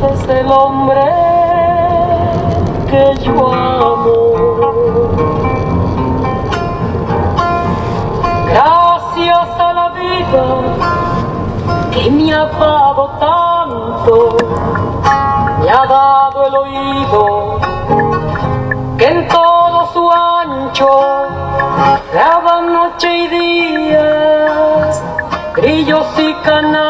multitudes el hombre que yo amo. Gracias a la vida que me ha dado tanto, me ha dado el oído que en todo su ancho graba noche y días, grillos y canarios,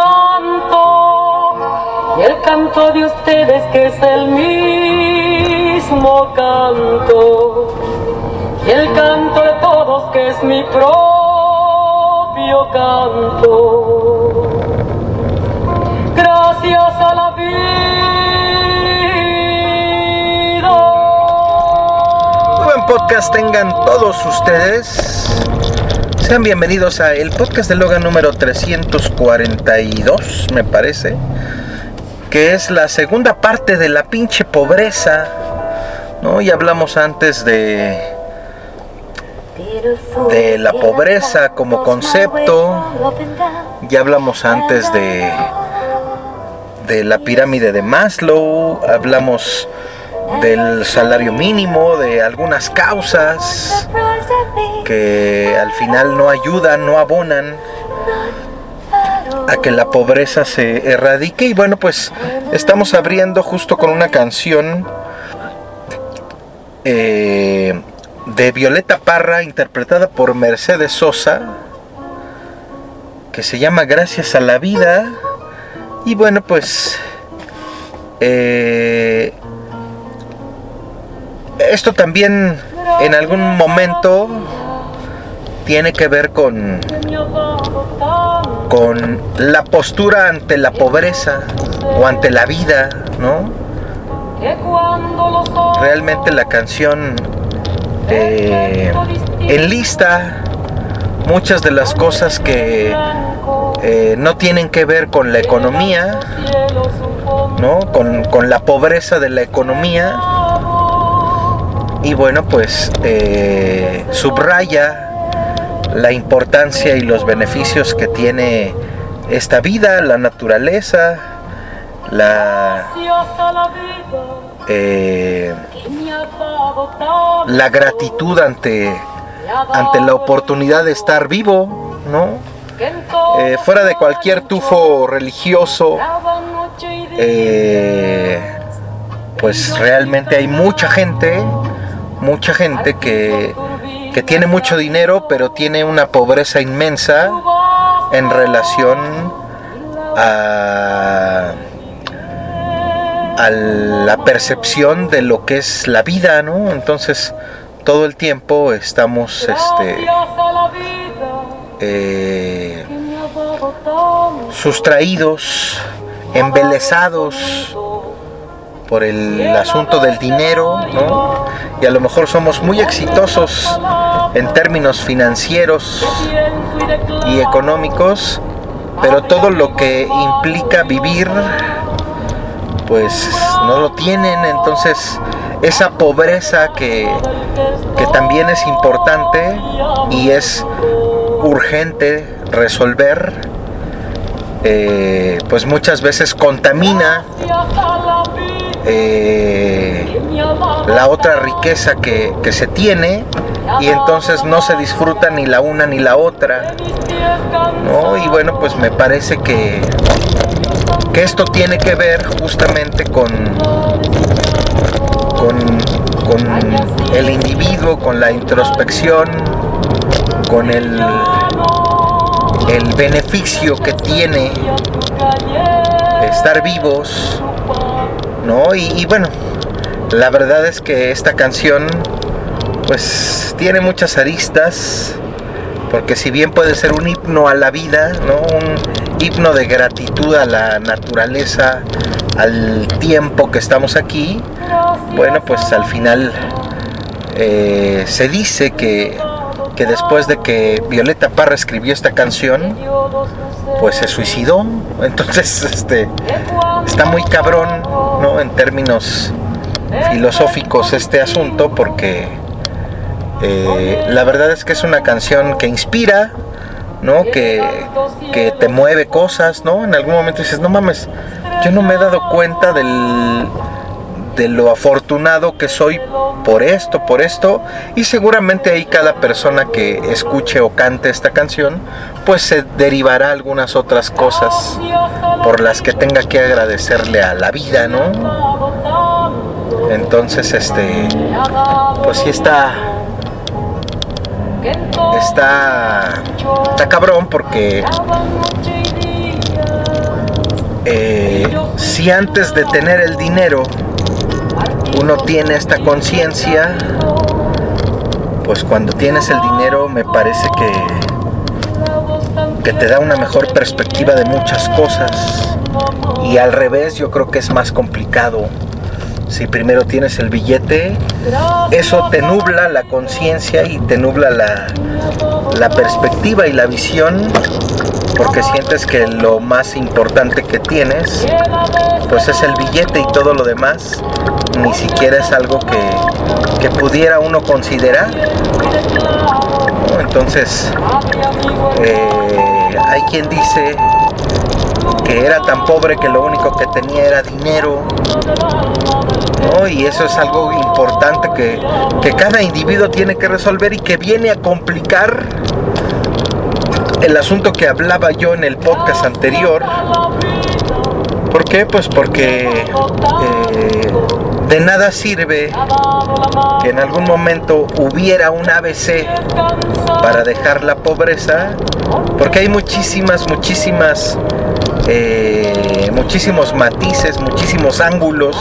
canto de ustedes que es el mismo canto y el canto de todos que es mi propio canto. Gracias a la vida. Buen podcast tengan todos ustedes. Sean bienvenidos a el podcast de Logan número 342, me parece. Que es la segunda parte de la pinche pobreza. ¿No? Ya hablamos antes de de la pobreza como concepto. Ya hablamos antes de de la pirámide de Maslow, hablamos del salario mínimo, de algunas causas que al final no ayudan, no abonan a que la pobreza se erradique. Y bueno pues estamos abriendo justo con una canción eh, de Violeta Parra interpretada por Mercedes Sosa que se llama Gracias a la vida. Y bueno pues eh, esto también en algún momento tiene que ver con, con la postura ante la pobreza o ante la vida, ¿no? Realmente la canción eh, enlista muchas de las cosas que eh, no tienen que ver con la economía, ¿no? Con, la pobreza de la economía. Y bueno, pues eh, subraya la importancia y los beneficios que tiene esta vida, la naturaleza, la, eh, la gratitud ante, ante la oportunidad de estar vivo, ¿no? Eh, fuera de cualquier tufo religioso, eh, pues realmente hay mucha gente, mucha gente que, que tiene mucho dinero, pero tiene una pobreza inmensa en relación a, la percepción de lo que es la vida, ¿no? Entonces, todo el tiempo estamos este, eh, sustraídos, embelesados por el asunto del dinero, ¿no? Y a lo mejor somos muy exitosos en términos financieros y económicos, pero todo lo que implica vivir, pues no lo tienen, entonces esa pobreza que, que también es importante y es urgente resolver, eh, pues muchas veces contamina eh, la otra riqueza que, se tiene y entonces no se disfruta ni la una ni la otra. Y bueno, pues me parece que, que esto tiene que ver justamente con, con, con el individuo, con la introspección, con el, el beneficio que tiene estar vivos, ¿no? Y, bueno, la verdad es que esta canción pues tiene muchas aristas, porque si bien puede ser un himno a la vida, ¿no? Un himno de gratitud a la naturaleza, al tiempo que estamos aquí, bueno, pues al final eh, se dice que que después de que Violeta Parra escribió esta canción, pues se suicidó. Entonces, este, está muy cabrón, ¿no? En términos filosóficos este asunto, porque eh, la verdad es que es una canción que inspira, ¿no? Que, que te mueve cosas, ¿no? En algún momento dices, no mames, yo no me he dado cuenta del de lo afortunado que soy por esto, por esto, y seguramente ahí cada persona que escuche o cante esta canción, pues se derivará algunas otras cosas por las que tenga que agradecerle a la vida, ¿no? Entonces, este, pues sí está, está, está cabrón porque eh, si antes de tener el dinero uno tiene esta conciencia, pues cuando tienes el dinero me parece que, que te da una mejor perspectiva de muchas cosas. Y al revés yo creo que es más complicado. Si primero tienes el billete, eso te nubla la conciencia y te nubla la, la perspectiva y la visión porque sientes que lo más importante que tienes pues es el billete y todo lo demás ni siquiera es algo que, pudiera uno considerar. Entonces, eh, hay quien dice que era tan pobre que lo único que tenía era dinero. Y eso es algo importante que, que cada individuo tiene que resolver y que viene a complicar el asunto que hablaba yo en el podcast anterior. ¿Por qué? Pues porque eh, de nada sirve que en algún momento hubiera un ABC para dejar la pobreza, porque hay muchísimas, muchísimas, eh, muchísimos matices, muchísimos ángulos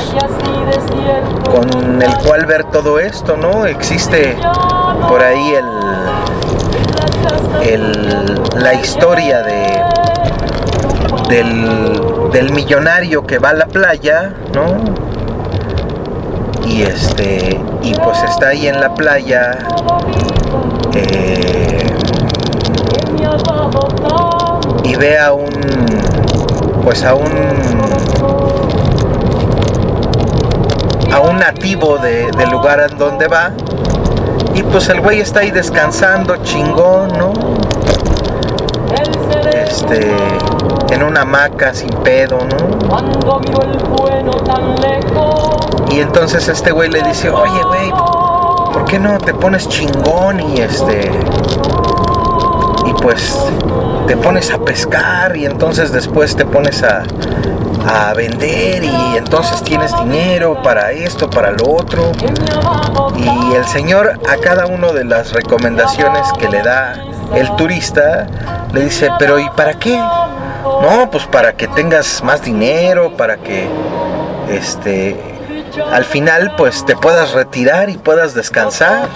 con el cual ver todo esto, ¿no? Existe por ahí el la historia de del millonario que va a la playa, ¿no? Y este y pues está ahí en la playa eh, y ve a un pues a un a un nativo de- del lugar en donde va. Y pues el güey está ahí descansando chingón no este en una hamaca sin pedo no y entonces este güey le dice oye güey ¿por qué no te pones chingón y este y pues te pones a pescar y entonces después te pones a, a vender y entonces tienes dinero para esto, para lo otro. Y el señor a cada una de las recomendaciones que le da el turista le dice, pero ¿y para qué? No, pues para que tengas más dinero, para que este al final pues te puedas retirar y puedas descansar.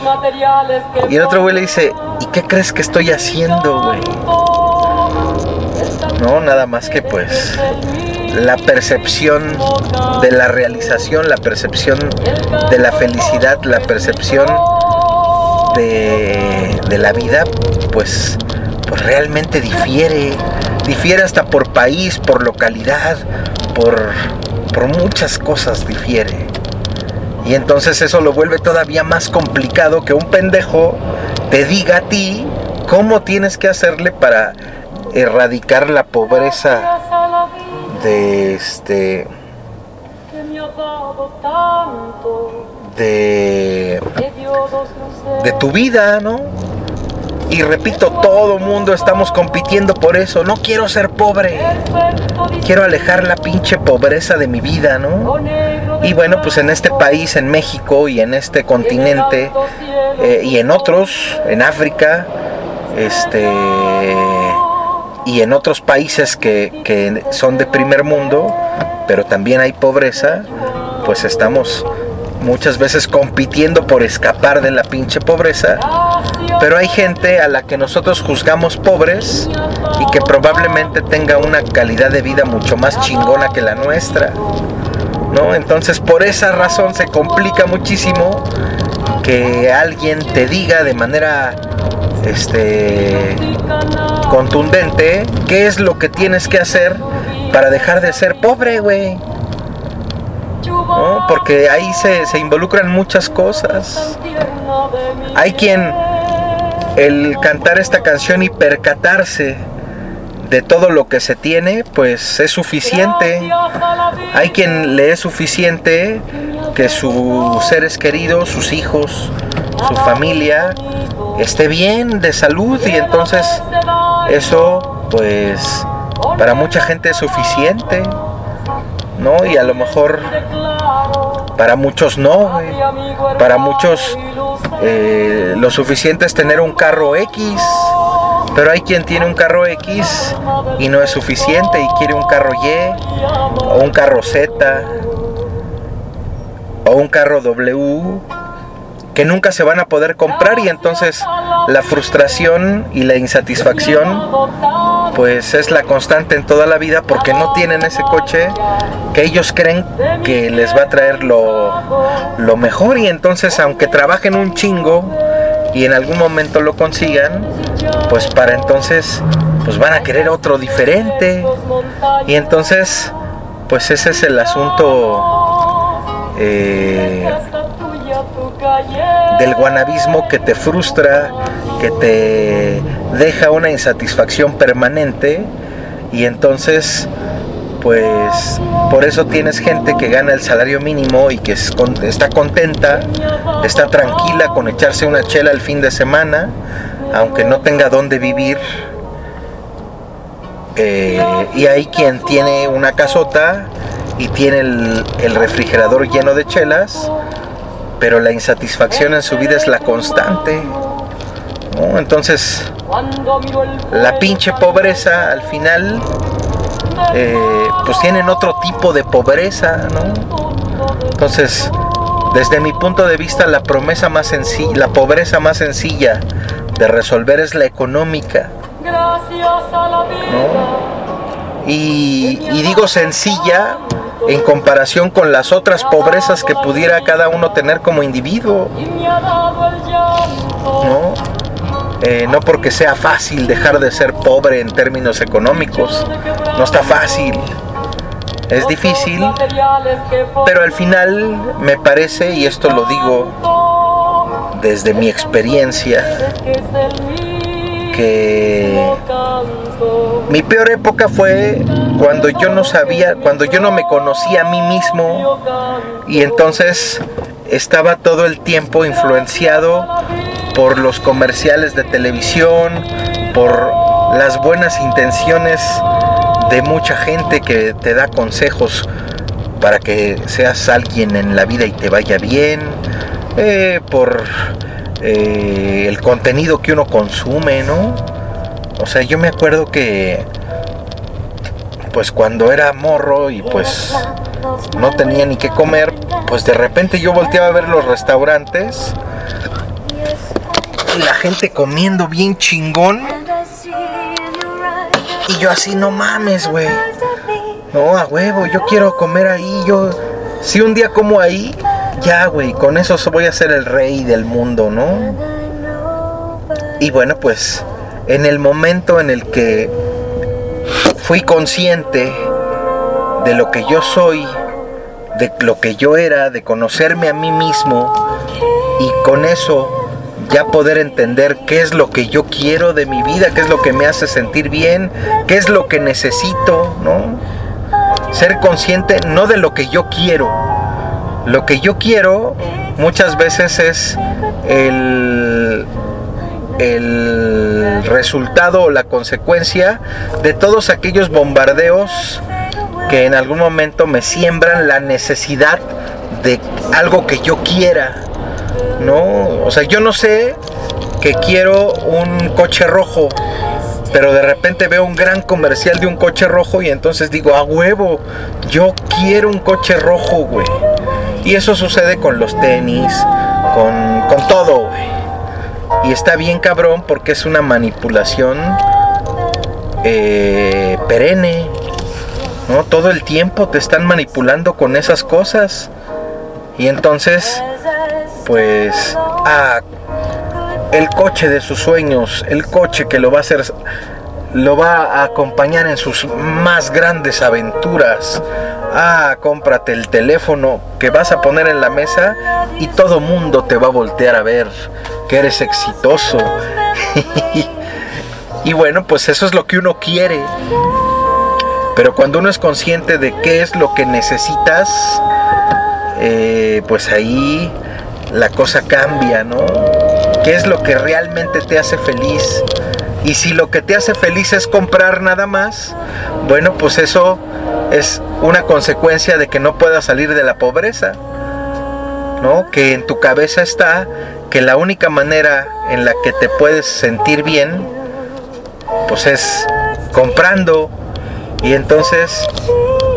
Y el otro güey le dice, ¿y qué crees que estoy haciendo, güey? No, nada más que pues la percepción de la realización, la percepción de la felicidad, la percepción de, de la vida, pues, pues realmente difiere. Difiere hasta por país, por localidad, por, por muchas cosas difiere. Y entonces eso lo vuelve todavía más complicado que un pendejo te diga a ti cómo tienes que hacerle para erradicar la pobreza de este de de tu vida, ¿no? Y repito, todo mundo estamos compitiendo por eso. No quiero ser pobre. Quiero alejar la pinche pobreza de mi vida, ¿no? Y bueno, pues en este país, en México y en este continente eh, y en otros, en África, este y en otros países que, que son de primer mundo, pero también hay pobreza, pues estamos muchas veces compitiendo por escapar de la pinche pobreza. Pero hay gente a la que nosotros juzgamos pobres y que probablemente tenga una calidad de vida mucho más chingona que la nuestra. ¿No? Entonces por esa razón se complica muchísimo que alguien te diga de manera este contundente qué es lo que tienes que hacer para dejar de ser pobre, güey. ¿No? Porque ahí se, se involucran muchas cosas. Hay quien el cantar esta canción y percatarse de todo lo que se tiene, pues es suficiente. Hay quien le es suficiente que sus seres queridos, sus hijos, su familia esté bien de salud y entonces eso pues para mucha gente es suficiente, ¿no? Y a lo mejor para muchos no. Para muchos eh, lo suficiente es tener un carro X, pero hay quien tiene un carro X y no es suficiente y quiere un carro Y o un carro Z o un carro W que nunca se van a poder comprar y entonces la frustración y la insatisfacción pues es la constante en toda la vida porque no tienen ese coche que ellos creen que les va a traer lo, lo mejor. Y entonces aunque trabajen un chingo y en algún momento lo consigan pues para entonces pues van a querer otro diferente. Y entonces pues ese es el asunto eh, del guanabismo que te frustra, que te deja una insatisfacción permanente y entonces pues por eso tienes gente que gana el salario mínimo y que está contenta, está tranquila con echarse una chela el fin de semana, aunque no tenga dónde vivir. Eh, y hay quien tiene una casota y tiene el refrigerador lleno de chelas, pero la insatisfacción en su vida es la constante. ¿No? Entonces, la pinche pobreza al final, eh, pues tienen otro tipo de pobreza, ¿no? Entonces, desde mi punto de vista, la promesa más sencilla, la pobreza más sencilla de resolver es la económica. Y, y digo sencilla en comparación con las otras pobrezas que pudiera cada uno tener como individuo. ¿No? Eh, no porque sea fácil dejar de ser pobre en términos económicos, no está fácil, es difícil, pero al final me parece, y esto lo digo desde mi experiencia, que mi peor época fue cuando yo no sabía, cuando yo no me conocía a mí mismo y entonces estaba todo el tiempo influenciado por los comerciales de televisión, por las buenas intenciones de mucha gente que te da consejos para que seas alguien en la vida y te vaya bien, eh, por eh, el contenido que uno consume, ¿no? O sea, yo me acuerdo que pues cuando era morro y pues no tenía ni qué comer, pues de repente yo volteaba a ver los restaurantes la gente comiendo bien chingón. Y yo así, no mames, güey. No, a huevo, yo quiero comer ahí. Yo, si un día como ahí, ya, güey, con eso voy a ser el rey del mundo, ¿no? Y bueno, pues en el momento en el que fui consciente de lo que yo soy, de lo que yo era, de conocerme a mí mismo y con eso ya poder entender qué es lo que yo quiero de mi vida, qué es lo que me hace sentir bien, qué es lo que necesito, ¿no? Ser consciente no de lo que yo quiero. Lo que yo quiero muchas veces es el el resultado o la consecuencia de todos aquellos bombardeos que en algún momento me siembran la necesidad de algo que yo quiera. No, o sea, yo no sé que quiero un coche rojo, pero de repente veo un gran comercial de un coche rojo y entonces digo, a huevo, yo quiero un coche rojo, güey. Y eso sucede con los tenis, con, con todo, güey. Y está bien cabrón porque es una manipulación eh, perenne. ¿no? Todo el tiempo te están manipulando con esas cosas. Y entonces, pues, ah, el coche de sus sueños, el coche que lo va a hacer, lo va a acompañar en sus más grandes aventuras. Ah, cómprate el teléfono que vas a poner en la mesa y todo mundo te va a voltear a ver que eres exitoso. y bueno, pues eso es lo que uno quiere. Pero cuando uno es consciente de qué es lo que necesitas, eh, pues ahí la cosa cambia, ¿no? ¿Qué es lo que realmente te hace feliz? Y si lo que te hace feliz es comprar nada más, bueno, pues eso es una consecuencia de que no puedas salir de la pobreza. ¿no? Que en tu cabeza está que la única manera en la que te puedes sentir bien, pues es comprando. Y entonces,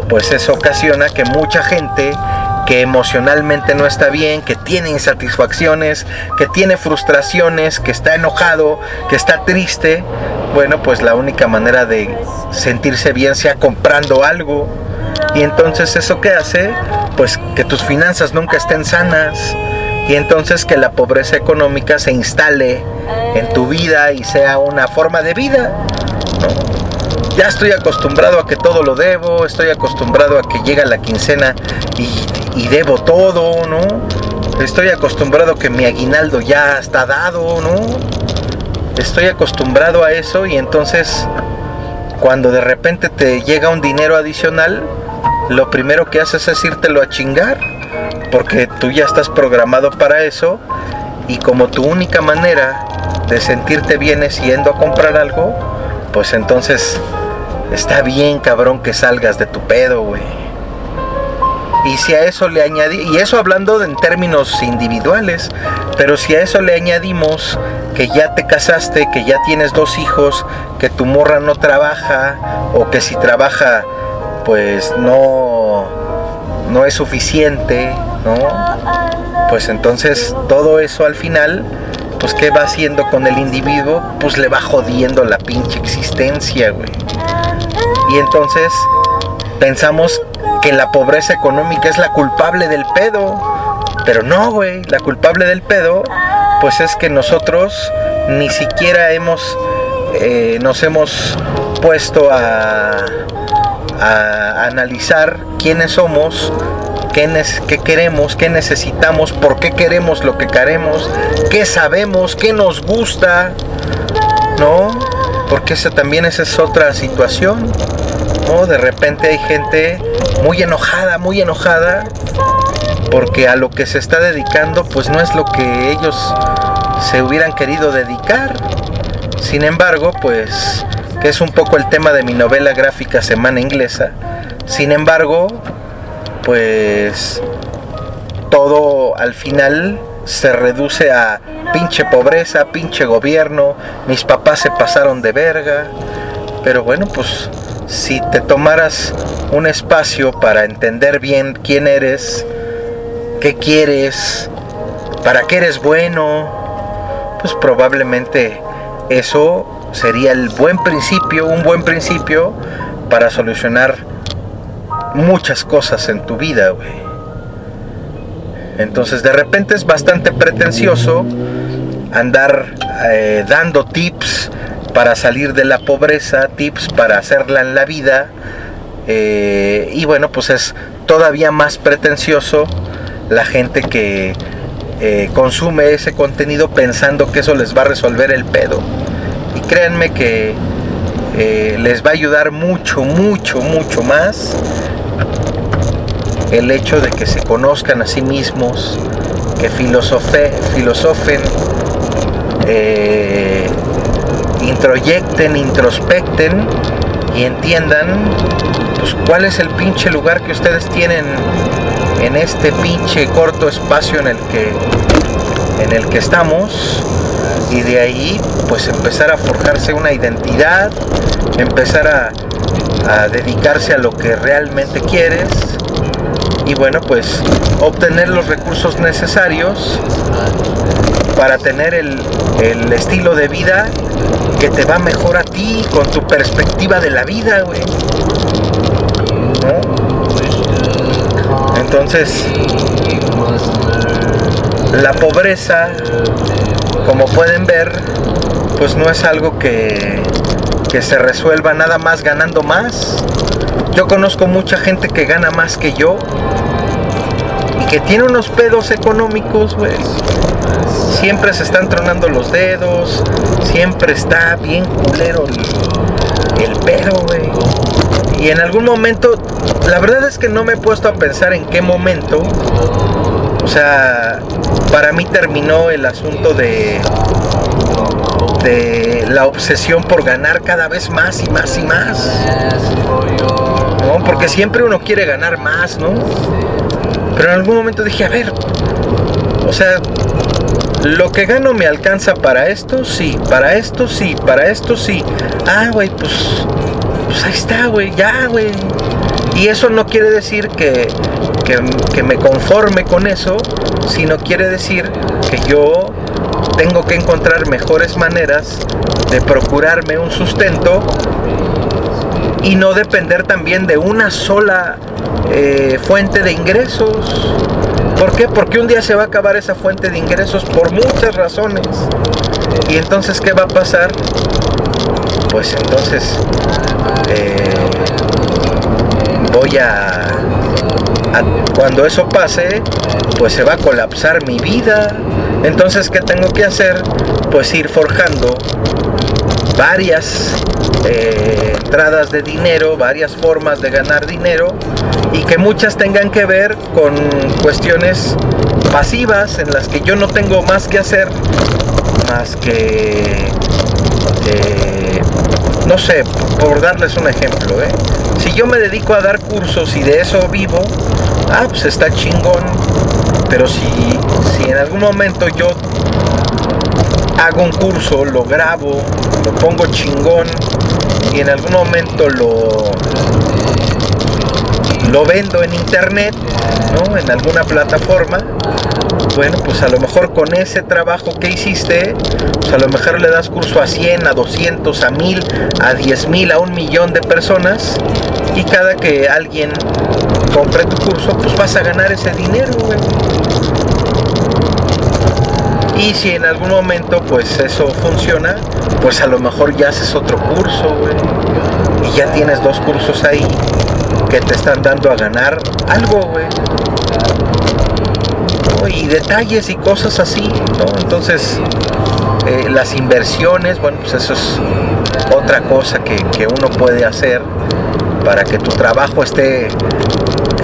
pues eso ocasiona que mucha gente que emocionalmente no está bien, que tiene insatisfacciones, que tiene frustraciones, que está enojado, que está triste, bueno, pues la única manera de sentirse bien sea comprando algo. Y entonces eso que hace, pues que tus finanzas nunca estén sanas, y entonces que la pobreza económica se instale en tu vida y sea una forma de vida. Ya estoy acostumbrado a que todo lo debo, estoy acostumbrado a que llega la quincena y, debo todo, ¿no? Estoy acostumbrado que mi aguinaldo ya está dado, ¿no? Estoy acostumbrado a eso y entonces cuando de repente te llega un dinero adicional, lo primero que haces es írtelo a chingar porque tú ya estás programado para eso y como tu única manera de sentirte bien es yendo a comprar algo, pues entonces está bien cabrón que salgas de tu pedo, güey. Y si a eso le añadí, y eso hablando en términos individuales, pero si a eso le añadimos que ya te casaste, que ya tienes dos hijos, que tu morra no trabaja, o que si trabaja, pues no, no es suficiente, ¿no? Pues entonces todo eso al final pues ¿qué va haciendo con el individuo? Pues le va jodiendo la pinche existencia, güey. Y entonces pensamos que la pobreza económica es la culpable del pedo. Pero no, güey, la culpable del pedo, pues es que nosotros ni siquiera hemos, eh, nos hemos puesto a, a analizar quiénes somos, qué, queremos, qué necesitamos, por qué queremos lo que queremos, qué sabemos, qué nos gusta, ¿no? Porque esa también esa es otra situación, De repente hay gente muy enojada, muy enojada, porque a lo que se está dedicando pues no es lo que ellos se hubieran querido dedicar. Sin embargo, pues, que es un poco el tema de mi novela gráfica Semana Inglesa, sin embargo, pues todo al final se reduce a pinche pobreza, pinche gobierno, mis papás se pasaron de verga. Pero bueno, pues si te tomaras un espacio para entender bien quién eres, qué quieres, para qué eres bueno, pues probablemente eso sería el buen principio, un buen principio para solucionar muchas cosas en tu vida, güey. Entonces de repente es bastante pretencioso andar eh, dando tips para salir de la pobreza, tips para hacerla en la vida. Eh, y bueno, pues es todavía más pretencioso la gente que eh, consume ese contenido pensando que eso les va a resolver el pedo. Y créanme que les va a ayudar mucho, mucho, mucho más el hecho de que se conozcan a sí mismos, que filosofe, filosofen, eh, introyecten, introspecten y entiendan pues, cuál es el pinche lugar que ustedes tienen en este pinche corto espacio en el que en el que estamos. Y de ahí pues empezar a forjarse una identidad, empezar a, a dedicarse a lo que realmente quieres. Y bueno, pues obtener los recursos necesarios para tener el, estilo de vida que te va mejor a ti con tu perspectiva de la vida, güey. Entonces, la pobreza, como pueden ver, pues no es algo que, que se resuelva nada más ganando más. Yo conozco mucha gente que gana más que yo que tiene unos pedos económicos, güey. Siempre se están tronando los dedos, siempre está bien culero el, el pedo, güey. Y en algún momento, la verdad es que no me he puesto a pensar en qué momento. O sea, para mí terminó el asunto de de la obsesión por ganar cada vez más y más y más. ¿No? Porque siempre uno quiere ganar más, ¿no? Pero en algún momento dije, a ver, o sea, lo que gano me alcanza para esto, sí, para esto, sí, para esto, sí. Ah, güey, pues, pues ahí está, güey, ya, güey. Y eso no quiere decir que, que, que me conforme con eso, sino quiere decir que yo tengo que encontrar mejores maneras de procurarme un sustento y no depender también de una sola eh, fuente de ingresos. ¿Por qué? Porque un día se va a acabar esa fuente de ingresos por muchas razones. Y entonces, ¿qué va a pasar? Pues entonces eh, voy a, Cuando eso pase, pues se va a colapsar mi vida. Entonces, ¿qué tengo que hacer? Pues ir forjando varias eh, entradas de dinero, varias formas de ganar dinero y que muchas tengan que ver con cuestiones pasivas en las que yo no tengo más que hacer más que eh, no sé, por darles un ejemplo, ¿eh? si yo me dedico a dar cursos y de eso vivo, ah, pues está chingón. Pero si, si en algún momento yo hago un curso, lo grabo, lo pongo chingón y en algún momento lo, lo vendo en internet, ¿no? En alguna plataforma. Bueno, pues a lo mejor con ese trabajo que hiciste, pues a lo mejor le das curso a 100, a 200, a 1000, a 10 mil, a un millón de personas. Y cada que alguien compre tu curso, pues vas a ganar ese dinero. Y si en algún momento pues eso funciona, pues a lo mejor ya haces otro curso, güey. Y ya tienes dos cursos ahí que te están dando a ganar algo, güey. Y detalles y cosas así, ¿no? Entonces, eh, las inversiones, bueno, pues eso es otra cosa que, que uno puede hacer para que tu trabajo esté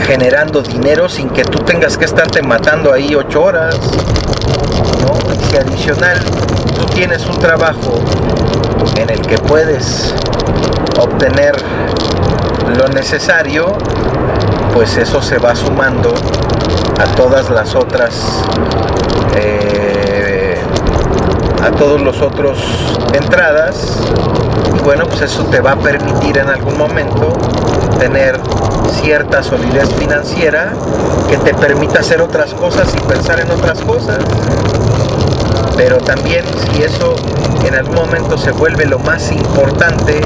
generando dinero sin que tú tengas que estarte matando ahí ocho horas. ¿no? Y si adicional tienes un trabajo en el que puedes obtener lo necesario, pues eso se va sumando a todas las otras, eh, a todos los otros entradas. Y bueno, pues eso te va a permitir en algún momento tener cierta solidez financiera que te permita hacer otras cosas y pensar en otras cosas. Pero también si eso en algún momento se vuelve lo más importante,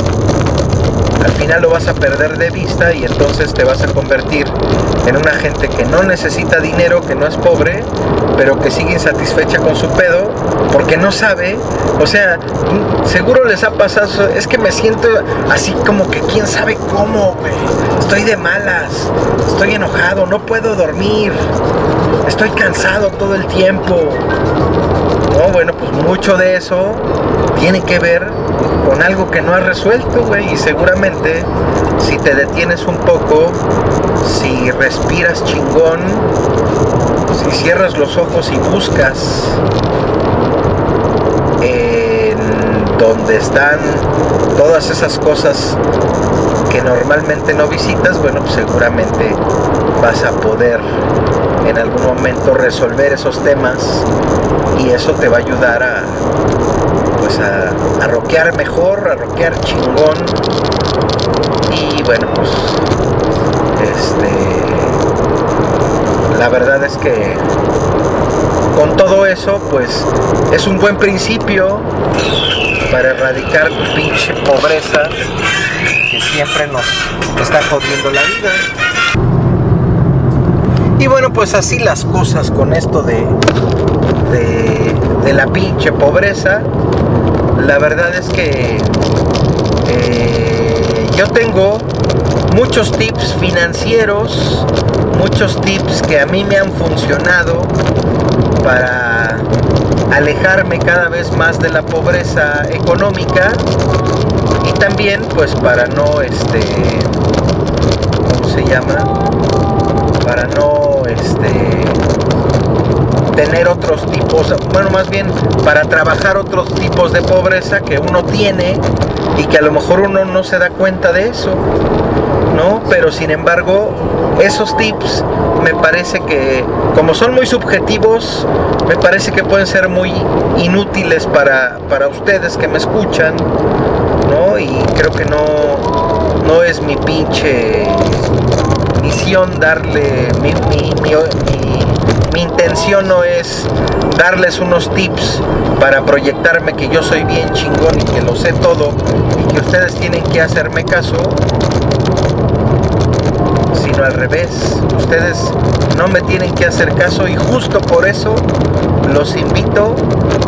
al final lo vas a perder de vista y entonces te vas a convertir en una gente que no necesita dinero, que no es pobre, pero que sigue insatisfecha con su pedo porque no sabe, o sea, seguro les ha pasado, es que me siento así como que quién sabe cómo, güey. Estoy de malas, estoy enojado, no puedo dormir, estoy cansado todo el tiempo. No, bueno, pues mucho de eso tiene que ver con algo que no has resuelto, güey. Y seguramente si te detienes un poco, si respiras chingón, si cierras los ojos y buscas en donde están todas esas cosas que normalmente no visitas, bueno, pues seguramente vas a poder en algún momento resolver esos temas y eso te va a ayudar a pues a, a mejor, a rockear chingón y bueno pues este la verdad es que con todo eso pues es un buen principio para erradicar pinche pobreza que siempre nos está jodiendo la vida. Bueno, pues así las cosas con esto de, de, de la pinche pobreza. La verdad es que eh, yo tengo muchos tips financieros, muchos tips que a mí me han funcionado para alejarme cada vez más de la pobreza económica y también pues para no este ¿cómo se llama? para no este tener otros tipos, bueno, más bien para trabajar otros tipos de pobreza que uno tiene y que a lo mejor uno no se da cuenta de eso, ¿no? Pero sin embargo, esos tips me parece que, como son muy subjetivos, me parece que pueden ser muy inútiles para, para ustedes que me escuchan, ¿no? Y creo que no, no es mi pinche darle mi, mi, mi, intención no es darles unos tips para proyectarme que yo soy bien chingón y que lo sé todo y que ustedes tienen que hacerme caso sino al revés. Ustedes no me tienen que hacer caso y justo por eso los invito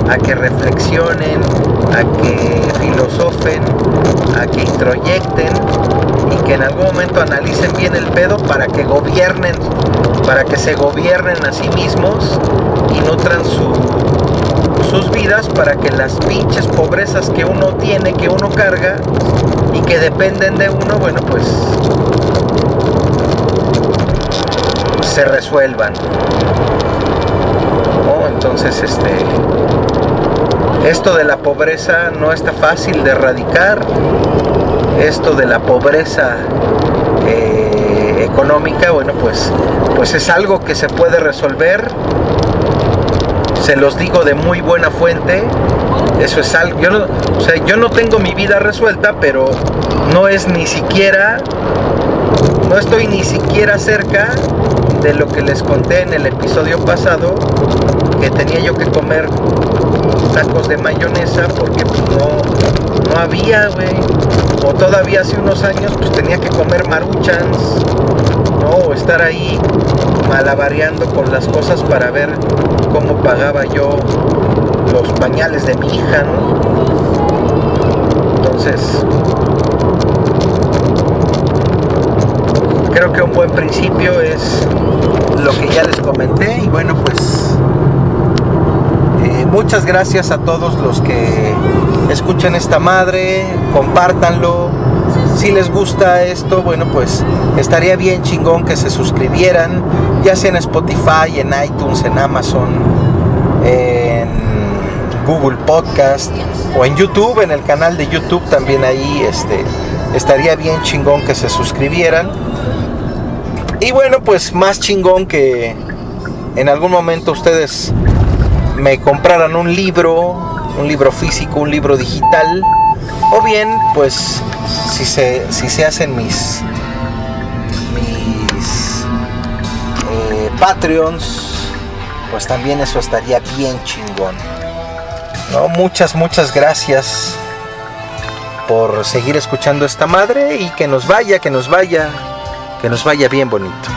a que reflexionen a que filosofen a que introyecten que en algún momento analicen bien el pedo para que gobiernen, para que se gobiernen a sí mismos y nutran su, sus vidas para que las pinches pobrezas que uno tiene, que uno carga y que dependen de uno, bueno, pues se resuelvan. Entonces, este, esto de la pobreza no está fácil de erradicar esto de la pobreza eh, económica, bueno, pues, pues es algo que se puede resolver. Se los digo de muy buena fuente. Eso es algo. Yo no, o sea, yo no tengo mi vida resuelta, pero no es ni siquiera no estoy ni siquiera cerca de lo que les conté en el episodio pasado, que tenía yo que comer tacos de mayonesa porque pues, no, no había, güey. O todavía hace unos años pues tenía que comer maruchans, ¿no? O estar ahí malabareando con las cosas para ver cómo pagaba yo los pañales de mi hija, ¿no? Entonces, creo que un buen principio es lo que ya les comenté y bueno pues eh, muchas gracias a todos los que escuchan esta madre, compártanlo. Si les gusta esto, bueno pues estaría bien chingón que se suscribieran, ya sea en Spotify, en iTunes, en Amazon, en Google Podcast o en YouTube, en el canal de YouTube también ahí este, estaría bien chingón que se suscribieran. Y bueno, pues más chingón que en algún momento ustedes me compraran un libro, un libro físico, un libro digital, o bien, pues si se, si se hacen mis, mis eh, Patreons, pues también eso estaría bien chingón. ¿no? Muchas, muchas gracias por seguir escuchando esta madre y que nos vaya, que nos vaya que nos vaya bien bonito.